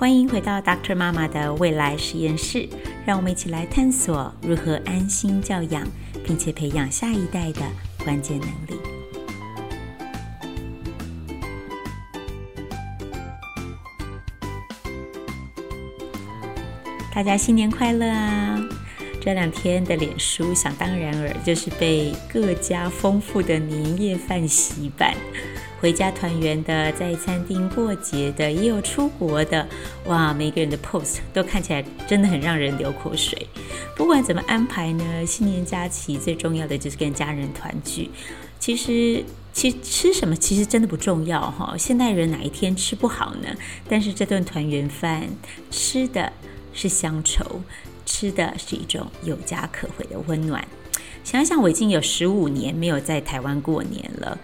欢迎回到 Dr. 妈妈的未来实验室，让我们一起来探索如何安心教养，并且培养下一代的关键能力。大家新年快乐啊！这两天的脸书，想当然尔就是被各家丰富的年夜饭洗版。回家团圆的，在餐厅过节的，也有出国的，哇！每个人的 post 都看起来真的很让人流口水。不管怎么安排呢，新年假期最重要的就是跟家人团聚。其实，其实吃什么其实真的不重要哈。现代人哪一天吃不好呢？但是这顿团圆饭吃的是乡愁，吃的是一种有家可回的温暖。想想我已经有十五年没有在台湾过年了。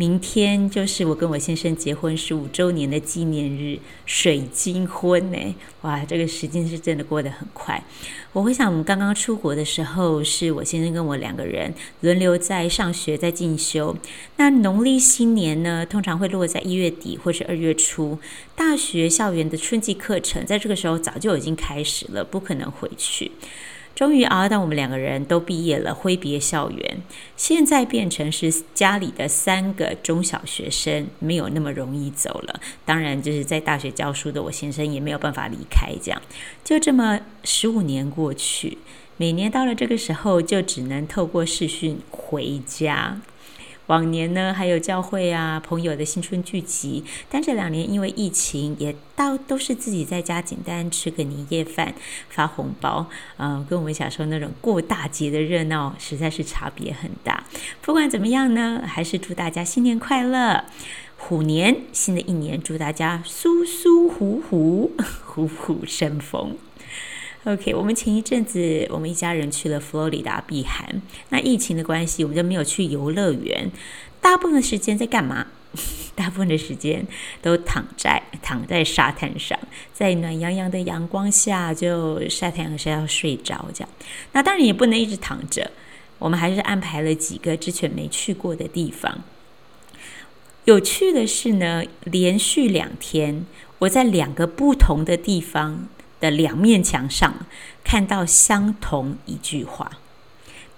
明天就是我跟我先生结婚十五周年的纪念日，水晶婚呢！哇，这个时间是真的过得很快。我回想我们刚刚出国的时候，是我先生跟我两个人轮流在上学，在进修。那农历新年呢，通常会落在一月底或是二月初。大学校园的春季课程，在这个时候早就已经开始了，不可能回去。终于熬到我们两个人都毕业了，挥别校园。现在变成是家里的三个中小学生，没有那么容易走了。当然，就是在大学教书的我先生也没有办法离开。这样，就这么十五年过去，每年到了这个时候，就只能透过视讯回家。往年呢，还有教会啊、朋友的新春聚集，但这两年因为疫情，也到都是自己在家简单吃个年夜饭、发红包，嗯、呃，跟我们小时候那种过大节的热闹实在是差别很大。不管怎么样呢，还是祝大家新年快乐，虎年新的一年，祝大家舒舒服服、虎虎生风。OK，我们前一阵子我们一家人去了佛罗里达避寒。那疫情的关系，我们就没有去游乐园。大部分的时间在干嘛？大部分的时间都躺在躺在沙滩上，在暖洋洋的阳光下就晒太阳晒到睡着这样。那当然也不能一直躺着，我们还是安排了几个之前没去过的地方。有趣的是呢，连续两天我在两个不同的地方。的两面墙上看到相同一句话。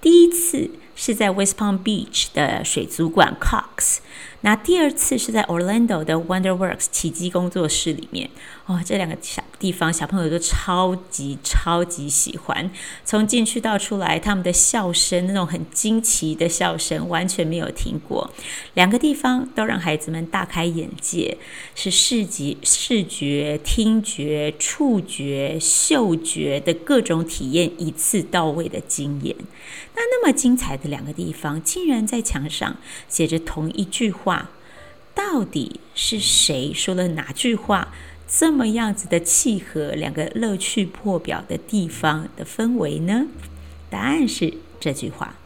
第一次是在 West Palm Beach 的水族馆 Cox。那第二次是在 Orlando 的 WonderWorks 奇迹工作室里面哦，这两个小地方小朋友都超级超级喜欢。从进去到出来，他们的笑声那种很惊奇的笑声完全没有停过。两个地方都让孩子们大开眼界，是视觉、视觉、听觉、触觉、嗅觉的各种体验一次到位的经验。那那么精彩的两个地方，竟然在墙上写着同一句话。到底是谁说了哪句话，这么样子的契合两个乐趣破表的地方的氛围呢？答案是这句话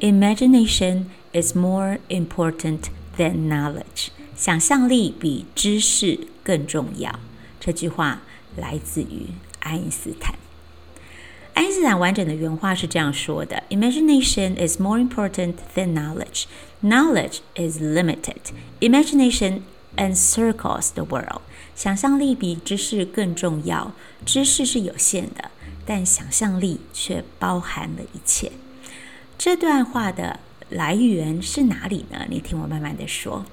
：Imagination is more important than knowledge。想象力比知识更重要。这句话来自于爱因斯坦。爱因斯坦完整的原话是这样说的：Imagination is more important than knowledge. Knowledge is limited. Imagination encircles the world. 想象力比知识更重要。知识是有限的，但想象力却包含了一切。这段话的来源是哪里呢？你听我慢慢的说。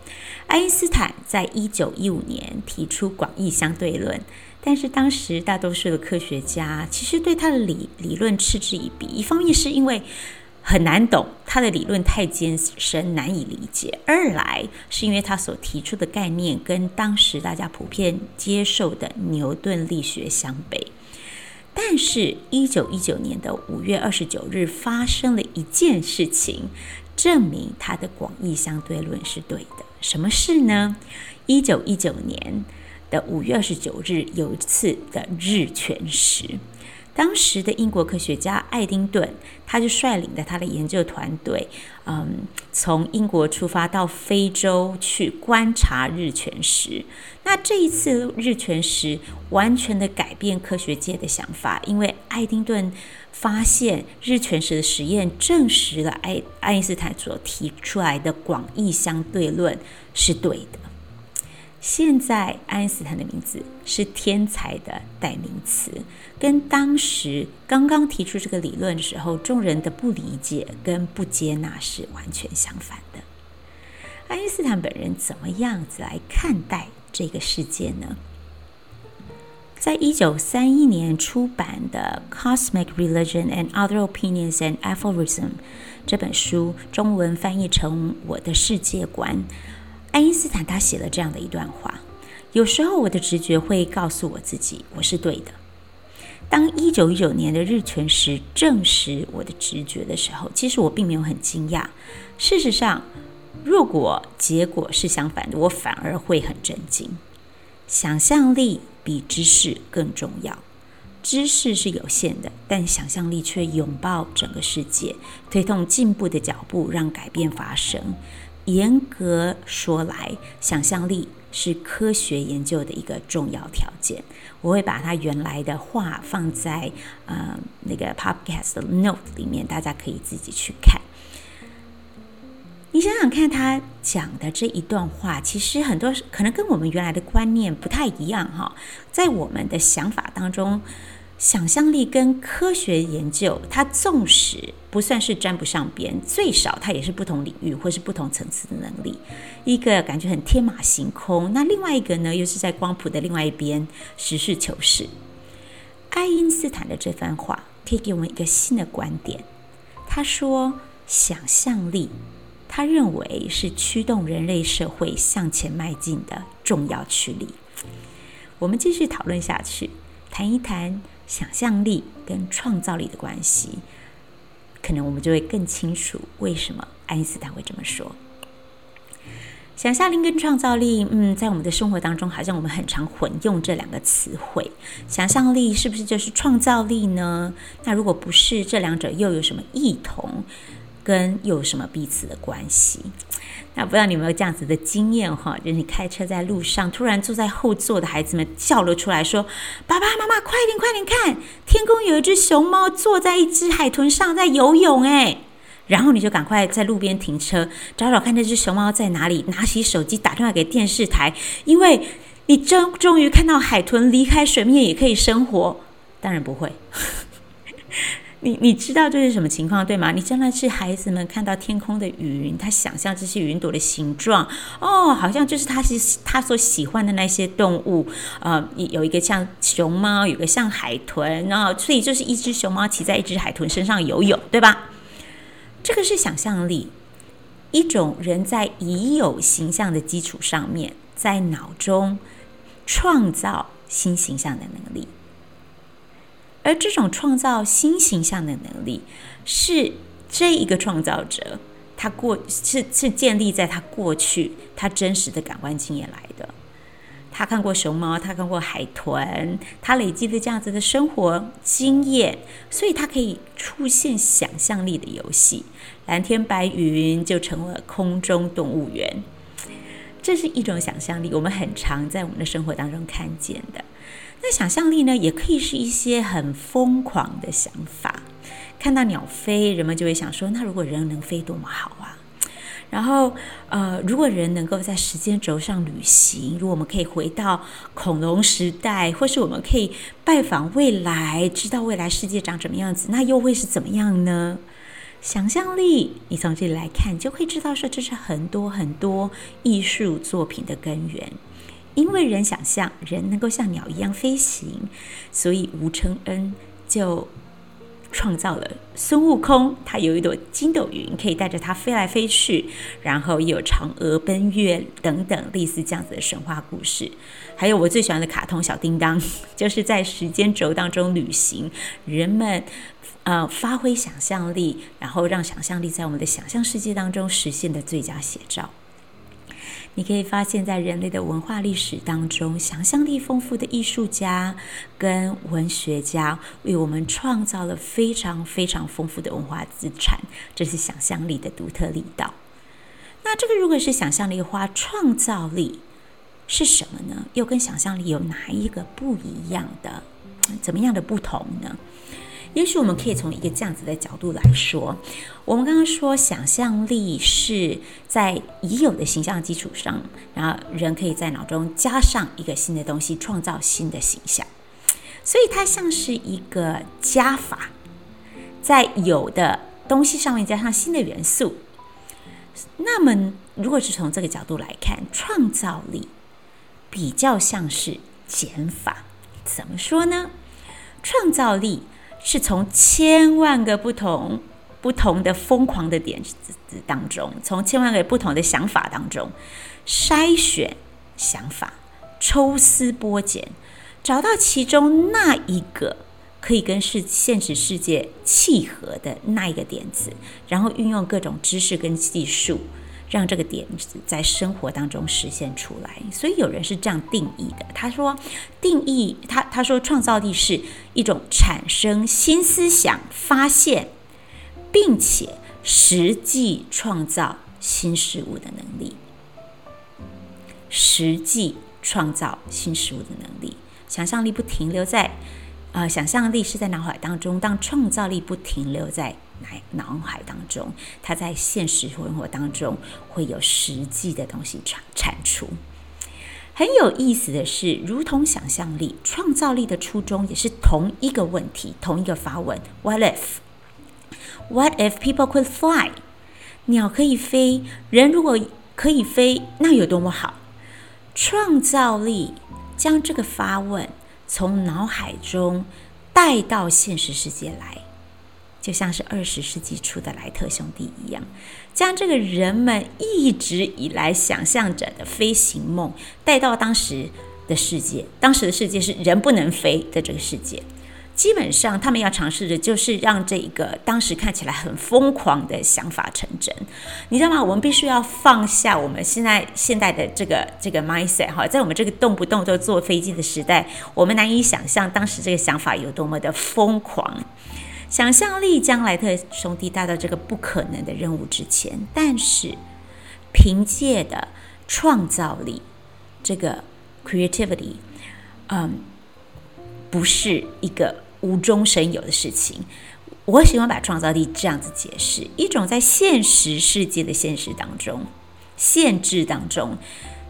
爱因斯坦在一九一五年提出广义相对论。但是当时大多数的科学家其实对他的理理论嗤之以鼻，一方面是因为很难懂，他的理论太艰深难以理解；二来是因为他所提出的概念跟当时大家普遍接受的牛顿力学相悖。但是，一九一九年的五月二十九日发生了一件事情，证明他的广义相对论是对的。什么事呢？一九一九年。的五月二十九日有一次的日全食，当时的英国科学家爱丁顿，他就率领的他的研究团队，嗯，从英国出发到非洲去观察日全食。那这一次日全食完全的改变科学界的想法，因为爱丁顿发现日全食的实验证实了爱爱因斯坦所提出来的广义相对论是对的。现在爱因斯坦的名字是天才的代名词，跟当时刚刚提出这个理论的时候，众人的不理解跟不接纳是完全相反的。爱因斯坦本人怎么样子来看待这个世界呢？在一九三一年出版的《Cosmic Religion and Other Opinions and Aphorisms》这本书，中文翻译成《我的世界观》。爱因斯坦他写了这样的一段话：有时候我的直觉会告诉我自己我是对的。当一九一九年的日全食证实我的直觉的时候，其实我并没有很惊讶。事实上，如果结果是相反的，我反而会很震惊。想象力比知识更重要。知识是有限的，但想象力却拥抱整个世界，推动进步的脚步，让改变发生。严格说来，想象力是科学研究的一个重要条件。我会把他原来的话放在呃那个 podcast note 里面，大家可以自己去看。你想想看，他讲的这一段话，其实很多可能跟我们原来的观念不太一样哈。在我们的想法当中，想象力跟科学研究，它纵使不算是沾不上边，最少它也是不同领域或是不同层次的能力。一个感觉很天马行空，那另外一个呢，又是在光谱的另外一边实事求是。爱因斯坦的这番话可以给我们一个新的观点。他说，想象力。他认为是驱动人类社会向前迈进的重要驱力。我们继续讨论下去，谈一谈想象力跟创造力的关系，可能我们就会更清楚为什么爱因斯坦会这么说。想象力跟创造力，嗯，在我们的生活当中，好像我们很常混用这两个词汇。想象力是不是就是创造力呢？那如果不是，这两者又有什么异同？跟有什么彼此的关系？那不知道你有没有这样子的经验哈？就是你开车在路上，突然坐在后座的孩子们叫了出来说：“爸爸妈妈，快点快点看，天空有一只熊猫坐在一只海豚上在游泳诶。”然后你就赶快在路边停车，找找看那只熊猫在哪里，拿起手机打电话给电视台，因为你终终于看到海豚离开水面也可以生活。当然不会。你你知道这是什么情况对吗？你真的是孩子们看到天空的云，他想象这些云朵的形状，哦，好像就是他是他所喜欢的那些动物，呃，有一个像熊猫，有个像海豚，然后所以就是一只熊猫骑在一只海豚身上游泳，对吧？这个是想象力，一种人在已有形象的基础上面，在脑中创造新形象的能力。而这种创造新形象的能力，是这一个创造者他过是是建立在他过去他真实的感官经验来的。他看过熊猫，他看过海豚，他累积了这样子的生活经验，所以他可以出现想象力的游戏。蓝天白云就成了空中动物园，这是一种想象力，我们很常在我们的生活当中看见的。那想象力呢，也可以是一些很疯狂的想法。看到鸟飞，人们就会想说：那如果人能飞，多么好啊！然后，呃，如果人能够在时间轴上旅行，如果我们可以回到恐龙时代，或是我们可以拜访未来，知道未来世界长什么样子，那又会是怎么样呢？想象力，你从这里来看，就会知道说，这是很多很多艺术作品的根源。因为人想象人能够像鸟一样飞行，所以吴承恩就创造了孙悟空。他有一朵筋斗云，可以带着他飞来飞去，然后有嫦娥奔月等等类似这样子的神话故事。还有我最喜欢的卡通小叮当，就是在时间轴当中旅行，人们呃发挥想象力，然后让想象力在我们的想象世界当中实现的最佳写照。你可以发现，在人类的文化历史当中，想象力丰富的艺术家跟文学家为我们创造了非常非常丰富的文化资产，这是想象力的独特力道。那这个如果是想象力的话，创造力是什么呢？又跟想象力有哪一个不一样的？怎么样的不同呢？也许我们可以从一个这样子的角度来说，我们刚刚说想象力是在已有的形象基础上，然后人可以在脑中加上一个新的东西，创造新的形象，所以它像是一个加法，在有的东西上面加上新的元素。那么，如果是从这个角度来看，创造力比较像是减法。怎么说呢？创造力是从千万个不同不同的疯狂的点子当中，从千万个不同的想法当中筛选想法，抽丝剥茧，找到其中那一个可以跟世现实世界契合的那一个点子，然后运用各种知识跟技术。让这个点子在生活当中实现出来，所以有人是这样定义的。他说，定义他他说，创造力是一种产生新思想、发现，并且实际创造新事物的能力。实际创造新事物的能力，想象力不停留在。啊、呃，想象力是在脑海当中，当创造力不停留在脑脑海当中，它在现实生活当中会有实际的东西产产出。很有意思的是，如同想象力，创造力的初衷也是同一个问题，同一个发问：What if？What if people could fly？鸟可以飞，人如果可以飞，那有多么好？创造力将这个发问。从脑海中带到现实世界来，就像是二十世纪初的莱特兄弟一样，将这个人们一直以来想象着的飞行梦带到当时的世界。当时的世界是人不能飞的这个世界。基本上，他们要尝试的就是让这一个当时看起来很疯狂的想法成真，你知道吗？我们必须要放下我们现在现代的这个这个 mindset 哈，在我们这个动不动就坐飞机的时代，我们难以想象当时这个想法有多么的疯狂。想象力将莱特兄弟带到这个不可能的任务之前，但是凭借的创造力，这个 creativity，嗯。不是一个无中生有的事情。我喜欢把创造力这样子解释：一种在现实世界的现实当中、限制当中，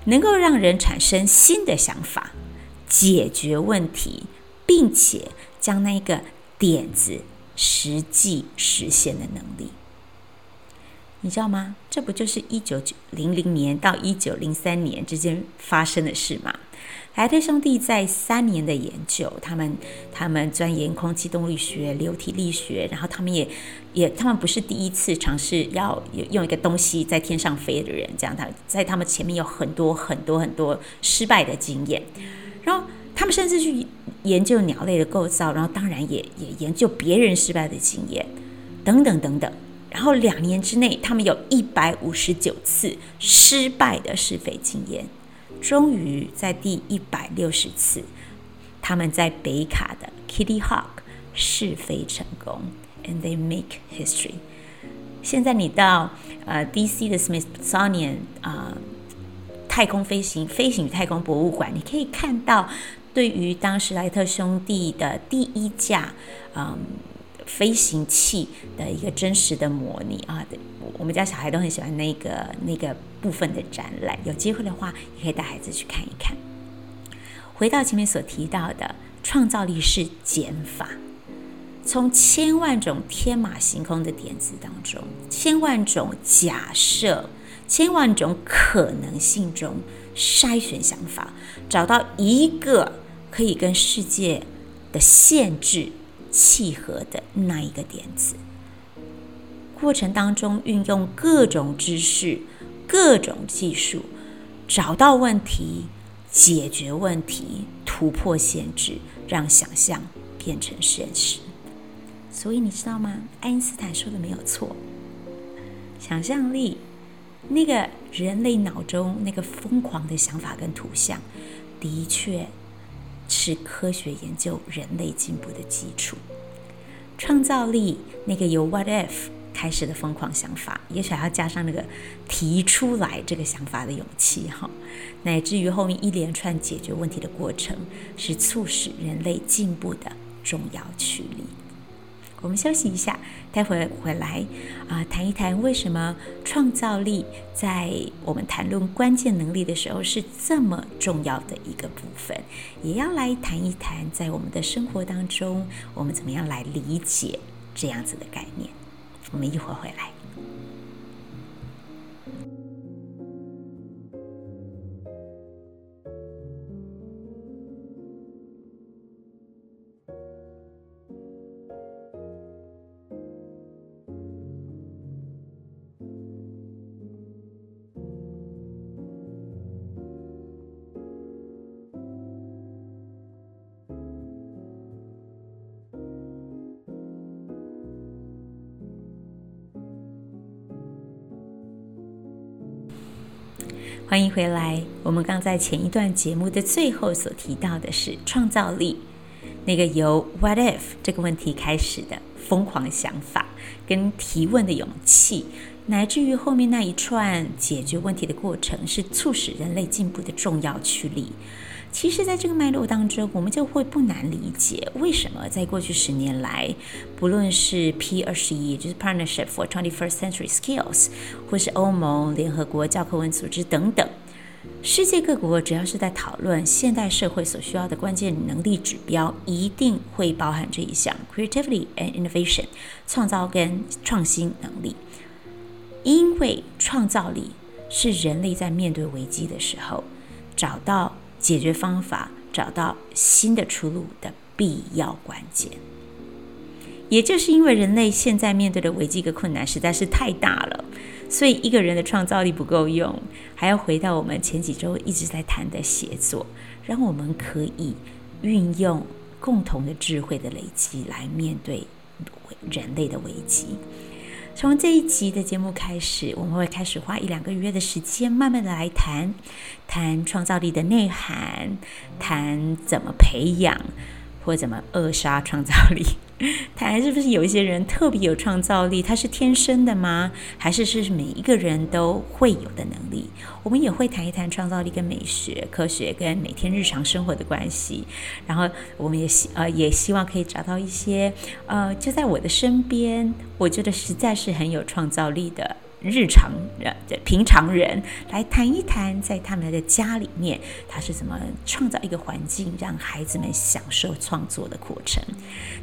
能够让人产生新的想法、解决问题，并且将那个点子实际实现的能力。你知道吗？这不就是一九零零年到一九零三年之间发生的事吗？莱特兄弟在三年的研究，他们他们钻研空气动力学、流体力学，然后他们也也他们不是第一次尝试要用一个东西在天上飞的人，这样他在他们前面有很多很多很多失败的经验，然后他们甚至去研究鸟类的构造，然后当然也也研究别人失败的经验，等等等等，然后两年之内，他们有一百五十九次失败的试飞经验。终于在第一百六十次，他们在北卡的 Kitty Hawk 试飞成功，and they make history。现在你到呃 DC 的 Smithsonian 啊、呃、太空飞行飞行与太空博物馆，你可以看到对于当时莱特兄弟的第一架嗯。飞行器的一个真实的模拟啊，我们家小孩都很喜欢那个那个部分的展览，有机会的话也可以带孩子去看一看。回到前面所提到的，创造力是减法，从千万种天马行空的点子当中，千万种假设，千万种可能性中筛选想法，找到一个可以跟世界的限制。契合的那一个点子，过程当中运用各种知识、各种技术，找到问题、解决问题、突破限制，让想象变成现实。所以你知道吗？爱因斯坦说的没有错，想象力，那个人类脑中那个疯狂的想法跟图像，的确。是科学研究人类进步的基础，创造力那个由 What if 开始的疯狂想法，也许还要加上那个提出来这个想法的勇气哈，乃至于后面一连串解决问题的过程，是促使人类进步的重要驱力。我们休息一下，待会回来啊、谈一谈为什么创造力在我们谈论关键能力的时候是这么重要的一个部分，也要来谈一谈在我们的生活当中，我们怎么样来理解这样子的概念。我们一会儿回来。欢迎回来。我们刚在前一段节目的最后所提到的是创造力，那个由 “What if” 这个问题开始的疯狂想法跟提问的勇气，乃至于后面那一串解决问题的过程，是促使人类进步的重要驱力。其实，在这个脉络当中，我们就会不难理解，为什么在过去十年来，不论是 P 二十一，也就是 Partnership for Twenty First Century Skills，或是欧盟、联合国教科文组织等等，世界各国只要是在讨论现代社会所需要的关键能力指标，一定会包含这一项 Creativity and Innovation，创造跟创新能力，因为创造力是人类在面对危机的时候找到。解决方法，找到新的出路的必要关键，也就是因为人类现在面对的危机跟困难实在是太大了，所以一个人的创造力不够用，还要回到我们前几周一直在谈的协作，让我们可以运用共同的智慧的累积来面对人类的危机。从这一集的节目开始，我们会开始花一两个月的时间，慢慢的来谈，谈创造力的内涵，谈怎么培养，或怎么扼杀创造力。谈是不是有一些人特别有创造力？他是天生的吗？还是是每一个人都会有的能力？我们也会谈一谈创造力跟美学、科学跟每天日常生活的关系。然后我们也希呃也希望可以找到一些呃就在我的身边，我觉得实在是很有创造力的。日常人的平常人来谈一谈，在他们的家里面，他是怎么创造一个环境，让孩子们享受创作的过程。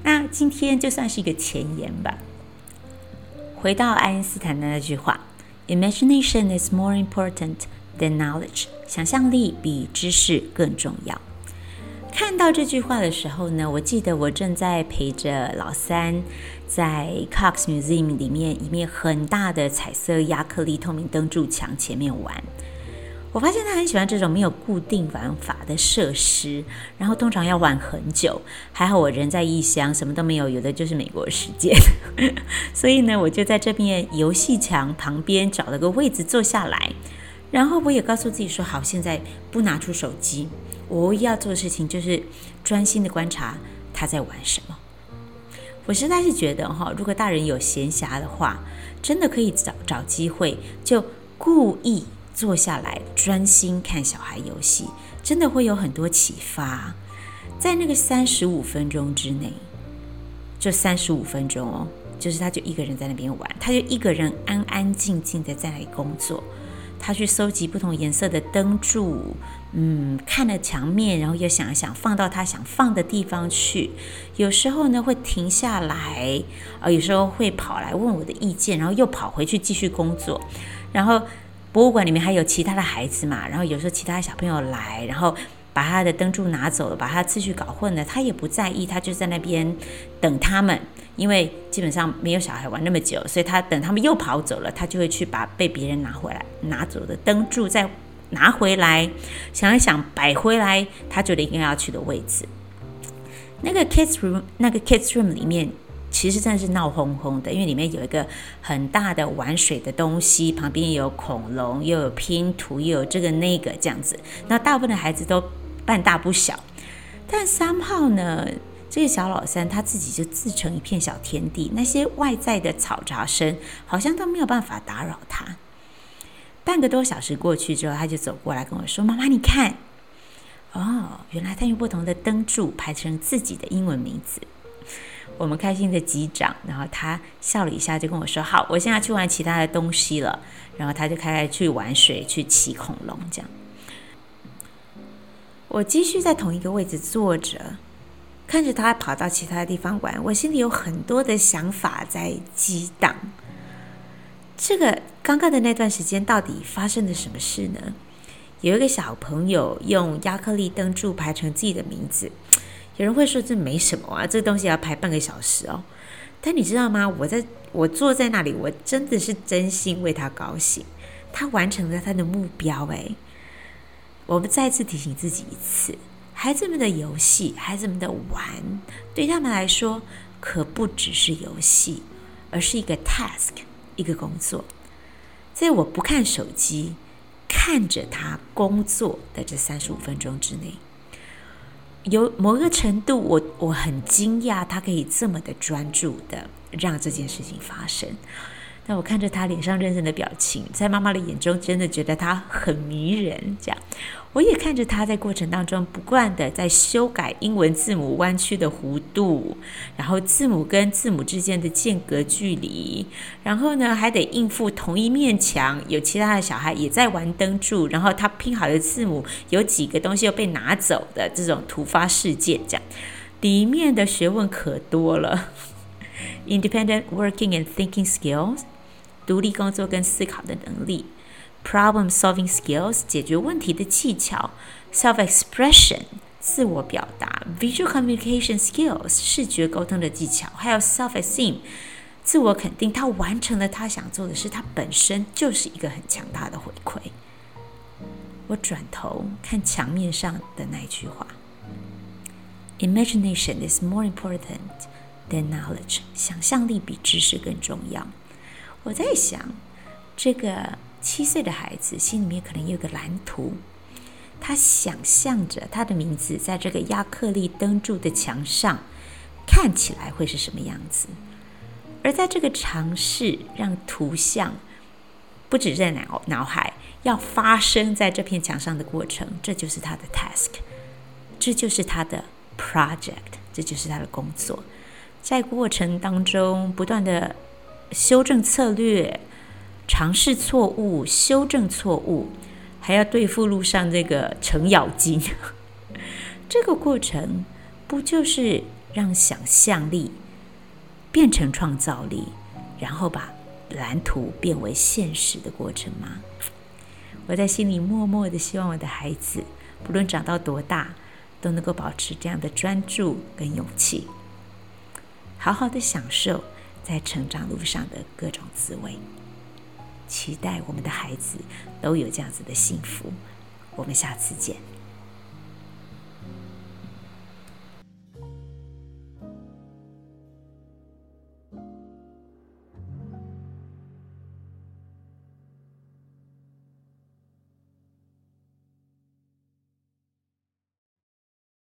那今天就算是一个前言吧。回到爱因斯坦的那句话：“Imagination is more important than knowledge。”想象力比知识更重要。看到这句话的时候呢，我记得我正在陪着老三在 Cox Museum 里面一面很大的彩色亚克力透明灯柱墙前面玩。我发现他很喜欢这种没有固定玩法的设施，然后通常要玩很久。还好我人在异乡，什么都没有，有的就是美国时间。所以呢，我就在这边游戏墙旁边找了个位置坐下来，然后我也告诉自己说：好，现在不拿出手机。我唯一要做的事情就是专心的观察他在玩什么。我实在是觉得哈，如果大人有闲暇的话，真的可以找找机会，就故意坐下来专心看小孩游戏，真的会有很多启发。在那个三十五分钟之内，就三十五分钟哦，就是他就一个人在那边玩，他就一个人安安静静的在那里工作。他去收集不同颜色的灯柱，嗯，看了墙面，然后又想一想放到他想放的地方去。有时候呢会停下来，呃，有时候会跑来问我的意见，然后又跑回去继续工作。然后博物馆里面还有其他的孩子嘛，然后有时候其他小朋友来，然后把他的灯柱拿走了，把他次序搞混了，他也不在意，他就在那边等他们。因为基本上没有小孩玩那么久，所以他等他们又跑走了，他就会去把被别人拿回来拿走的灯柱再拿回来，想一想摆回来他觉得应该要去的位置。那个 kids room，那个 kids room 里面其实真的是闹哄哄的，因为里面有一个很大的玩水的东西，旁边有恐龙，又有拼图，又有这个那个这样子。那大部分的孩子都半大不小，但三号呢？这个小老三他自己就自成一片小天地，那些外在的嘈杂声好像都没有办法打扰他。半个多小时过去之后，他就走过来跟我说：“妈妈，你看，哦，原来他用不同的灯柱排成自己的英文名字。”我们开心的击掌，然后他笑了一下，就跟我说：“好，我现在去玩其他的东西了。”然后他就开始去玩水，去骑恐龙。这样，我继续在同一个位置坐着，看着他跑到其他的地方玩，我心里有很多的想法在激荡。这个刚刚的那段时间到底发生了什么事呢？有一个小朋友用亚克力灯柱排成自己的名字。有人会说这没什么啊，这东西要排半个小时哦。但你知道吗？我在我坐在那里，我真的是真心为他高兴。他完成了他的目标诶。我们再次提醒自己一次：孩子们的游戏，孩子们的玩，对他们来说可不只是游戏，而是一个 task，一个工作。在我不看手机，看着他工作的这三十五分钟之内。有某个程度，我我很惊讶，他可以这么的专注的让这件事情发生。那我看着他脸上认真的表情，在妈妈的眼中，真的觉得他很迷人。这样，我也看着他在过程当中不断的在修改英文字母弯曲的弧度，然后字母跟字母之间的间隔距离，然后呢还得应付同一面墙有其他的小孩也在玩灯柱，然后他拼好的字母有几个东西又被拿走的这种突发事件，这样里面的学问可多了。Independent working and thinking skills。独立工作跟思考的能力，problem-solving skills 解决问题的技巧，self-expression 自我表达，visual communication skills 视觉沟通的技巧，还有 self-esteem 自我肯定，他完成了他想做的事，他本身就是一个很强大的回馈。我转头看墙面上的那一句话：Imagination is more important than knowledge，想象力比知识更重要。我在想，这个七岁的孩子心里面可能有个蓝图，他想象着他的名字在这个亚克力灯柱的墙上，看起来会是什么样子。而在这个尝试让图像不止在脑脑海，要发生在这片墙上的过程，这就是他的 task，这就是他的 project，这就是他的工作。在过程当中不断的。修正策略，尝试错误，修正错误，还要对付路上这个程咬金。这个过程不就是让想象力变成创造力，然后把蓝图变为现实的过程吗？我在心里默默的希望我的孩子，不论长到多大，都能够保持这样的专注跟勇气，好好的享受。在成长路上的各种滋味，期待我们的孩子都有这样子的幸福。我们下次见。